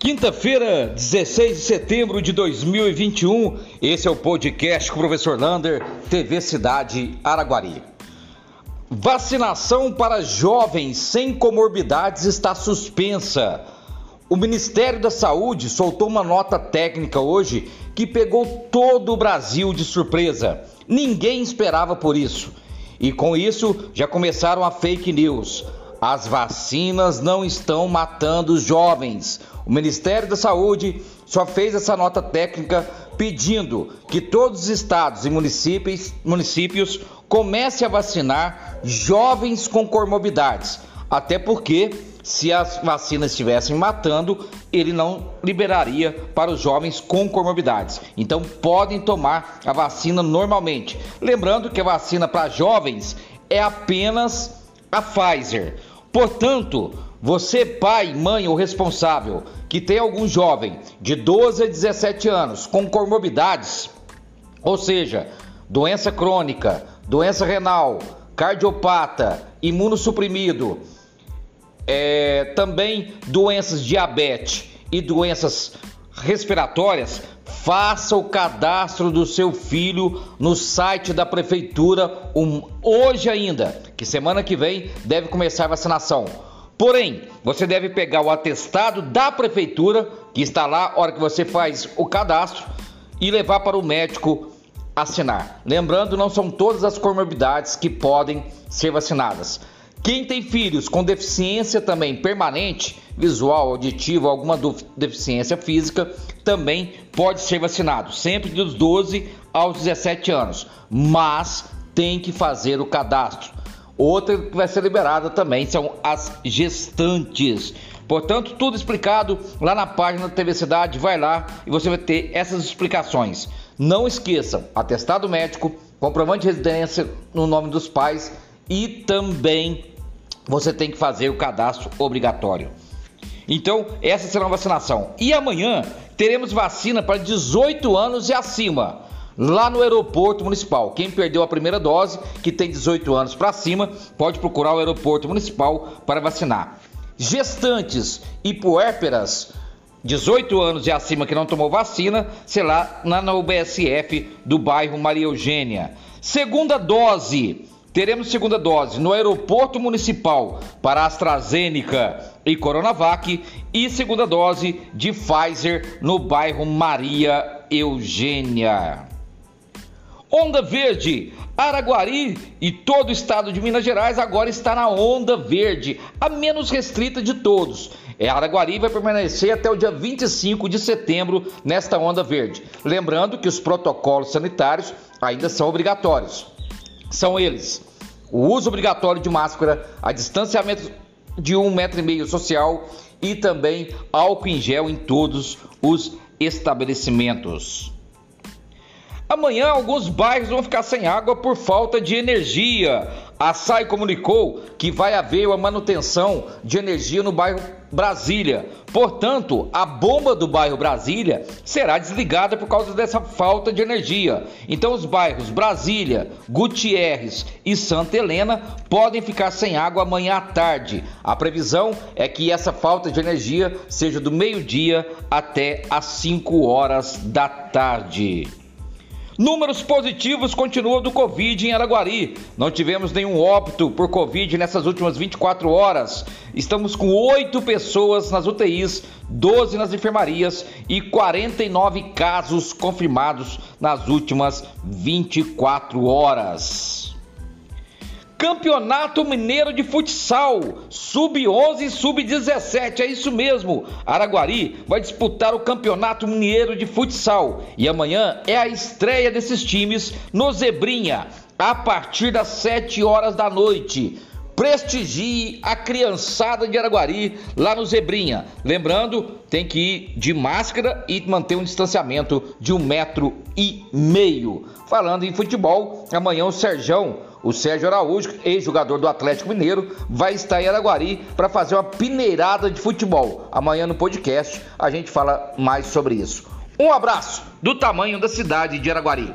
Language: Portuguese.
Quinta-feira, 16 de setembro de 2021, esse é o podcast com o professor Lander, TV Cidade Araguari. Vacinação para jovens sem comorbidades está suspensa. O Ministério da Saúde soltou uma nota técnica hoje que pegou todo o Brasil de surpresa. Ninguém esperava por isso. E com isso já começaram a fake news. As vacinas não estão matando os jovens. O Ministério da Saúde só fez essa nota técnica pedindo que todos os estados e municípios, municípios comecem a vacinar jovens com comorbidades. Até porque, se as vacinas estivessem matando, ele não liberaria para os jovens com comorbidades. Então, podem tomar a vacina normalmente. Lembrando que a vacina para jovens é apenas a Pfizer. Portanto, você, pai, mãe ou responsável que tem algum jovem de 12 a 17 anos com comorbidades, ou seja, doença crônica, doença renal, cardiopata, imunossuprimido, é, também doenças diabetes e doenças respiratórias, faça o cadastro do seu filho no site da prefeitura um, hoje ainda, que semana que vem deve começar a vacinação. Porém, você deve pegar o atestado da prefeitura, que está lá, hora que você faz o cadastro, e levar para o médico assinar. Lembrando, não são todas as comorbidades que podem ser vacinadas. Quem tem filhos com deficiência também permanente, visual, auditivo, alguma deficiência física, também pode ser vacinado, sempre dos 12 aos 17 anos, mas tem que fazer o cadastro. Outra que vai ser liberada também são as gestantes. Portanto, tudo explicado lá na página da TV Cidade, vai lá e você vai ter essas explicações. Não esqueça, atestado médico, comprovante de residência no nome dos pais e também você tem que fazer o cadastro obrigatório. Então, essa será uma vacinação. E amanhã teremos vacina para 18 anos e acima, lá no aeroporto municipal. Quem perdeu a primeira dose, que tem 18 anos para cima, pode procurar o aeroporto municipal para vacinar. Gestantes e puérperas 18 anos e acima que não tomou vacina, sei lá, na, na UBSF do bairro Maria Eugênia. Segunda dose Teremos segunda dose no aeroporto municipal para AstraZeneca e Coronavac e segunda dose de Pfizer no bairro Maria Eugênia. Onda Verde, Araguari e todo o estado de Minas Gerais agora está na Onda Verde, a menos restrita de todos. É, Araguari vai permanecer até o dia 25 de setembro nesta Onda Verde. Lembrando que os protocolos sanitários ainda são obrigatórios. São eles: o uso obrigatório de máscara, a distanciamento de um metro e meio social e também álcool em gel em todos os estabelecimentos. Amanhã, alguns bairros vão ficar sem água por falta de energia. A SAI comunicou que vai haver uma manutenção de energia no bairro Brasília. Portanto, a bomba do bairro Brasília será desligada por causa dessa falta de energia. Então, os bairros Brasília, Gutierrez e Santa Helena podem ficar sem água amanhã à tarde. A previsão é que essa falta de energia seja do meio-dia até às 5 horas da tarde. Números positivos continuam do Covid em Araguari. Não tivemos nenhum óbito por Covid nessas últimas 24 horas. Estamos com 8 pessoas nas UTIs, 12 nas enfermarias e 49 casos confirmados nas últimas 24 horas. Campeonato Mineiro de Futsal, Sub-11 e Sub-17, é isso mesmo. Araguari vai disputar o Campeonato Mineiro de Futsal e amanhã é a estreia desses times no Zebrinha, a partir das 7 horas da noite. Prestigie a criançada de Araguari lá no Zebrinha. Lembrando, tem que ir de máscara e manter um distanciamento de um metro e meio. Falando em futebol, amanhã o Serjão o Sérgio Araújo, ex-jogador do Atlético Mineiro, vai estar em Araguari para fazer uma pineirada de futebol. Amanhã no podcast a gente fala mais sobre isso. Um abraço do tamanho da cidade de Araguari.